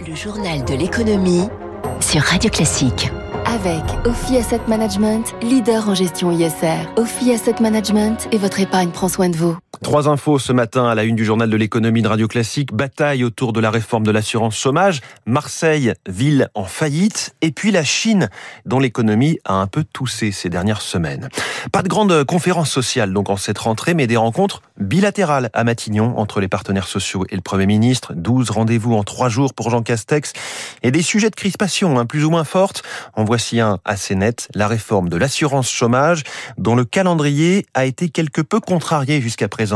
Le journal de l'économie sur Radio Classique. Avec Ophi Asset Management, leader en gestion ISR. Ophi Asset Management et votre épargne prend soin de vous. Trois infos ce matin à la une du journal de l'économie de Radio Classique. Bataille autour de la réforme de l'assurance chômage. Marseille, ville en faillite. Et puis la Chine, dont l'économie a un peu toussé ces dernières semaines. Pas de grande conférence sociale donc en cette rentrée, mais des rencontres bilatérales à Matignon entre les partenaires sociaux et le Premier ministre. 12 rendez-vous en trois jours pour Jean Castex. Et des sujets de crispation hein, plus ou moins fortes. En voici un assez net. La réforme de l'assurance chômage, dont le calendrier a été quelque peu contrarié jusqu'à présent.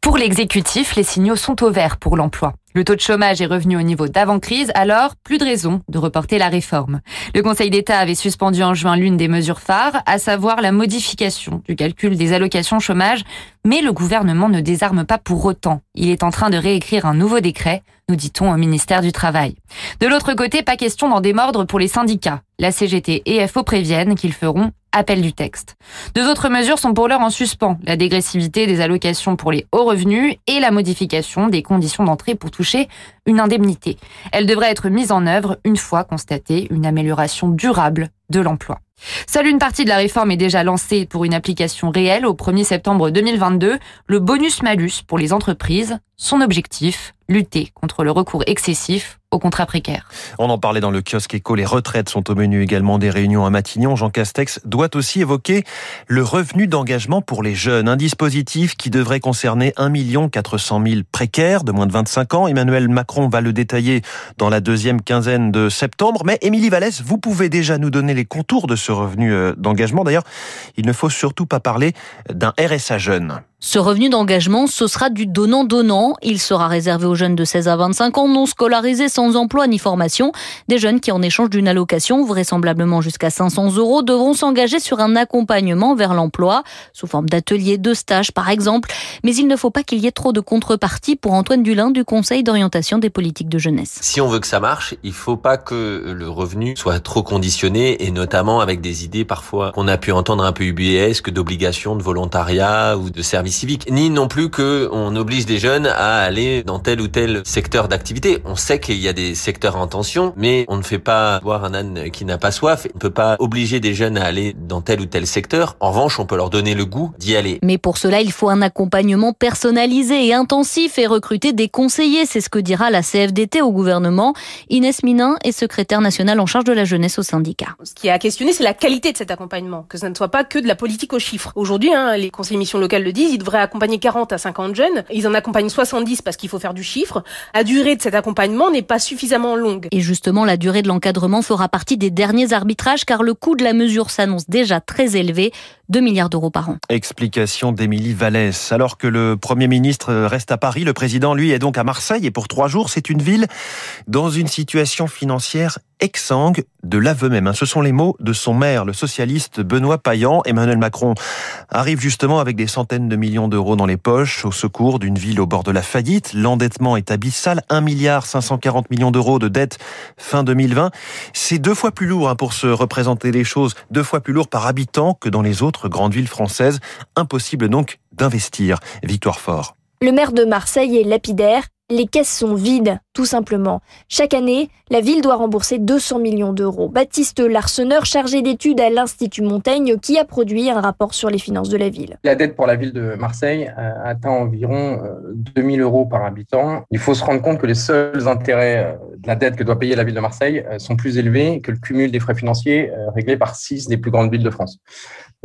Pour l'exécutif, les signaux sont au vert pour l'emploi. Le taux de chômage est revenu au niveau d'avant-crise, alors plus de raison de reporter la réforme. Le Conseil d'État avait suspendu en juin l'une des mesures phares, à savoir la modification du calcul des allocations chômage, mais le gouvernement ne désarme pas pour autant. Il est en train de réécrire un nouveau décret, nous dit-on au ministère du Travail. De l'autre côté, pas question d'en démordre pour les syndicats. La CGT et FO préviennent qu'ils feront appel du texte. Deux autres mesures sont pour l'heure en suspens, la dégressivité des allocations pour les hauts revenus et la modification des conditions d'entrée pour toucher une indemnité. Elle devrait être mise en œuvre une fois constatée une amélioration durable de l'emploi. Seule une partie de la réforme est déjà lancée pour une application réelle au 1er septembre 2022, le bonus-malus pour les entreprises. Son objectif, lutter contre le recours excessif aux contrats précaires. On en parlait dans le kiosque éco, les retraites sont au menu également des réunions à Matignon. Jean Castex doit aussi évoquer le revenu d'engagement pour les jeunes, un dispositif qui devrait concerner 1 400 000 précaires de moins de 25 ans. Emmanuel Macron va le détailler dans la deuxième quinzaine de septembre. Mais Émilie Vallès, vous pouvez déjà nous donner les contours de ce revenu euh, d'engagement. D'ailleurs, il ne faut surtout pas parler d'un RSA jeune. Ce revenu d'engagement, ce sera du donnant-donnant. Il sera réservé aux jeunes de 16 à 25 ans non scolarisés sans emploi ni formation. Des jeunes qui, en échange d'une allocation, vraisemblablement jusqu'à 500 euros, devront s'engager sur un accompagnement vers l'emploi, sous forme d'ateliers, de stages par exemple. Mais il ne faut pas qu'il y ait trop de contrepartie pour Antoine Dulin du Conseil d'orientation des politiques de jeunesse. Si on veut que ça marche, il faut pas que le revenu soit trop conditionné et notamment avec des idées parfois qu'on a pu entendre un peu ubuesques d'obligations de volontariat ou de services civique, ni non plus que on oblige des jeunes à aller dans tel ou tel secteur d'activité. On sait qu'il y a des secteurs en tension, mais on ne fait pas boire un âne qui n'a pas soif. On ne peut pas obliger des jeunes à aller dans tel ou tel secteur. En revanche, on peut leur donner le goût d'y aller. Mais pour cela, il faut un accompagnement personnalisé et intensif et recruter des conseillers. C'est ce que dira la CFDT au gouvernement. Inès Minin est secrétaire nationale en charge de la jeunesse au syndicat. Ce qui est à questionner, c'est la qualité de cet accompagnement, que ça ne soit pas que de la politique aux chiffres. Aujourd'hui, hein, les conseillers missions locales le disent, devraient accompagner 40 à 50 jeunes. Ils en accompagnent 70 parce qu'il faut faire du chiffre. La durée de cet accompagnement n'est pas suffisamment longue. Et justement, la durée de l'encadrement fera partie des derniers arbitrages car le coût de la mesure s'annonce déjà très élevé, 2 milliards d'euros par an. Explication d'Émilie Vallès. Alors que le Premier ministre reste à Paris, le président, lui, est donc à Marseille et pour trois jours, c'est une ville dans une situation financière exsangue de l'aveu même. Hein. Ce sont les mots de son maire, le socialiste Benoît Payan. Emmanuel Macron arrive justement avec des centaines de millions d'euros dans les poches au secours d'une ville au bord de la faillite. L'endettement est abyssal, 1 milliard 540 millions d'euros de dette fin 2020. C'est deux fois plus lourd hein, pour se représenter les choses, deux fois plus lourd par habitant que dans les autres grandes villes françaises. Impossible donc d'investir. Victoire Fort. Le maire de Marseille est lapidaire les caisses sont vides, tout simplement. Chaque année, la ville doit rembourser 200 millions d'euros. Baptiste Larseneur, chargé d'études à l'Institut Montaigne, qui a produit un rapport sur les finances de la ville. La dette pour la ville de Marseille euh, atteint environ 2000 euh, euros par habitant. Il faut se rendre compte que les seuls intérêts euh, de la dette que doit payer la ville de Marseille sont plus élevés que le cumul des frais financiers réglés par six des plus grandes villes de France.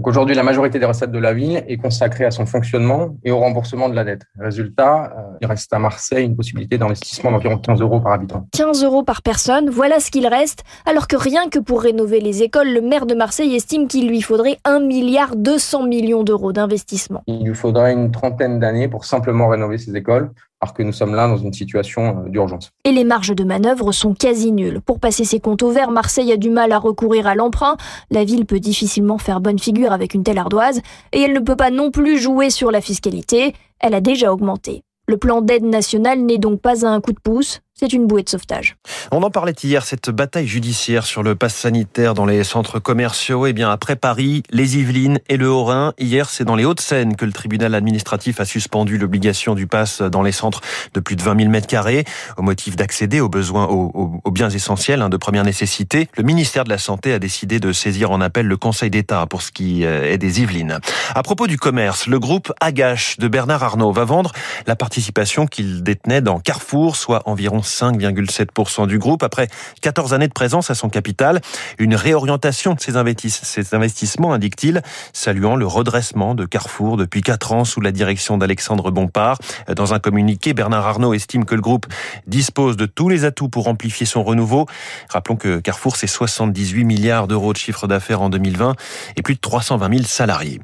Aujourd'hui, la majorité des recettes de la ville est consacrée à son fonctionnement et au remboursement de la dette. Résultat, il reste à Marseille une possibilité d'investissement d'environ 15 euros par habitant. 15 euros par personne, voilà ce qu'il reste, alors que rien que pour rénover les écoles, le maire de Marseille estime qu'il lui faudrait 1 milliard 200 millions d'euros d'investissement. Il lui faudrait une trentaine d'années pour simplement rénover ces écoles alors que nous sommes là dans une situation euh, d'urgence. Et les marges de manœuvre sont quasi nulles. Pour passer ses comptes au vert, Marseille a du mal à recourir à l'emprunt. La ville peut difficilement faire bonne figure avec une telle ardoise, et elle ne peut pas non plus jouer sur la fiscalité. Elle a déjà augmenté. Le plan d'aide nationale n'est donc pas à un coup de pouce. C'est une bouée de sauvetage. On en parlait hier, cette bataille judiciaire sur le pass sanitaire dans les centres commerciaux. Eh bien, après Paris, les Yvelines et le Haut-Rhin, hier, c'est dans les Hauts-de-Seine que le tribunal administratif a suspendu l'obligation du pass dans les centres de plus de 20 000 mètres carrés au motif d'accéder aux besoins, aux, biens essentiels hein, de première nécessité. Le ministère de la Santé a décidé de saisir en appel le Conseil d'État pour ce qui euh, est des Yvelines. À propos du commerce, le groupe Agache de Bernard Arnault va vendre la participation qu'il détenait dans Carrefour, soit environ 5,7% du groupe après 14 années de présence à son capital. Une réorientation de ces investissements, indique-t-il, saluant le redressement de Carrefour depuis 4 ans sous la direction d'Alexandre Bompard. Dans un communiqué, Bernard Arnault estime que le groupe dispose de tous les atouts pour amplifier son renouveau. Rappelons que Carrefour, c'est 78 milliards d'euros de chiffre d'affaires en 2020 et plus de 320 000 salariés.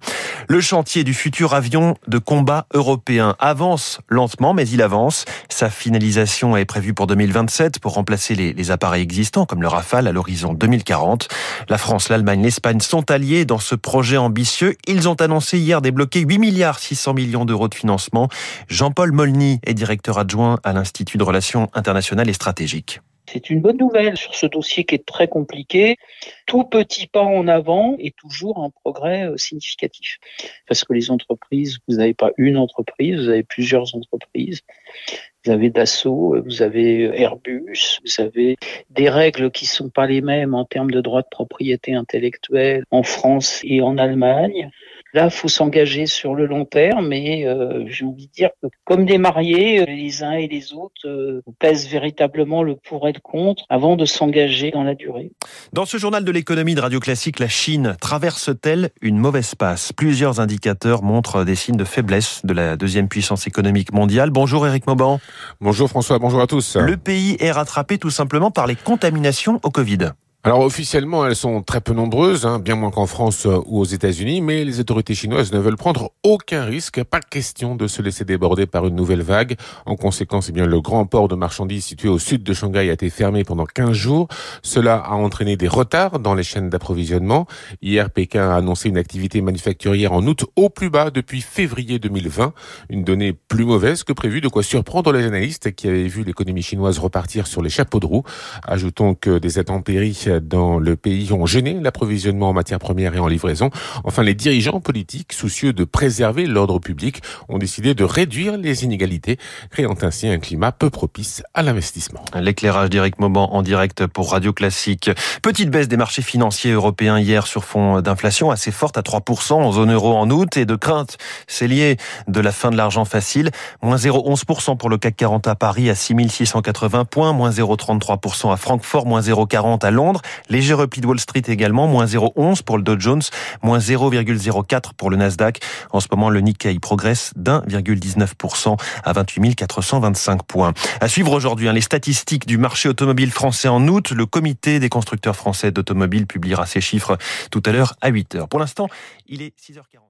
Le chantier du futur avion de combat européen avance lentement, mais il avance. Sa finalisation est prévue pour 2027 pour remplacer les, les appareils existants comme le Rafale à l'horizon 2040. La France, l'Allemagne, l'Espagne sont alliés dans ce projet ambitieux. Ils ont annoncé hier débloquer 8 milliards 600 millions d'euros de financement. Jean-Paul Molny est directeur adjoint à l'Institut de Relations internationales et stratégiques. C'est une bonne nouvelle sur ce dossier qui est très compliqué. Tout petit pas en avant est toujours un progrès euh, significatif. Parce que les entreprises, vous n'avez pas une entreprise, vous avez plusieurs entreprises. Vous avez Dassault, vous avez Airbus, vous avez des règles qui sont pas les mêmes en termes de droit de propriété intellectuelle en France et en Allemagne. Là, faut s'engager sur le long terme, mais euh, j'ai envie de dire que comme des mariés, euh, les uns et les autres euh, pèsent véritablement le pour et le contre avant de s'engager dans la durée. Dans ce journal de l'économie de Radio Classique, la Chine traverse-t-elle une mauvaise passe? Plusieurs indicateurs montrent des signes de faiblesse de la deuxième puissance économique mondiale. Bonjour Eric Mauban. Bonjour François, bonjour à tous. Le pays est rattrapé tout simplement par les contaminations au Covid. Alors officiellement, elles sont très peu nombreuses, hein, bien moins qu'en France euh, ou aux États-Unis, mais les autorités chinoises ne veulent prendre aucun risque, pas question de se laisser déborder par une nouvelle vague. En conséquence, eh bien, le grand port de marchandises situé au sud de Shanghai a été fermé pendant 15 jours. Cela a entraîné des retards dans les chaînes d'approvisionnement. Hier, Pékin a annoncé une activité manufacturière en août au plus bas depuis février 2020, une donnée plus mauvaise que prévu, de quoi surprendre les analystes qui avaient vu l'économie chinoise repartir sur les chapeaux de roue. Ajoutons que des intempéries dans le pays ont gêné l'approvisionnement en matières premières et en livraison. Enfin, les dirigeants politiques, soucieux de préserver l'ordre public, ont décidé de réduire les inégalités, créant ainsi un climat peu propice à l'investissement. L'éclairage d'Éric Mauban en direct pour Radio Classique. Petite baisse des marchés financiers européens hier sur fond d'inflation assez forte à 3% en zone euro en août et de crainte. C'est lié de la fin de l'argent facile. Moins 0,11% pour le CAC 40 à Paris à 6680 points, moins 0,33% à Francfort, moins 0,40 à Londres. Léger repli de Wall Street également, moins 0,11 pour le Dow Jones, moins 0,04 pour le Nasdaq. En ce moment, le Nikkei progresse d'1,19% à 28 425 points. À suivre aujourd'hui, hein, les statistiques du marché automobile français en août. Le comité des constructeurs français d'automobiles publiera ses chiffres tout à l'heure à 8 heures. Pour l'instant, il est 6h40.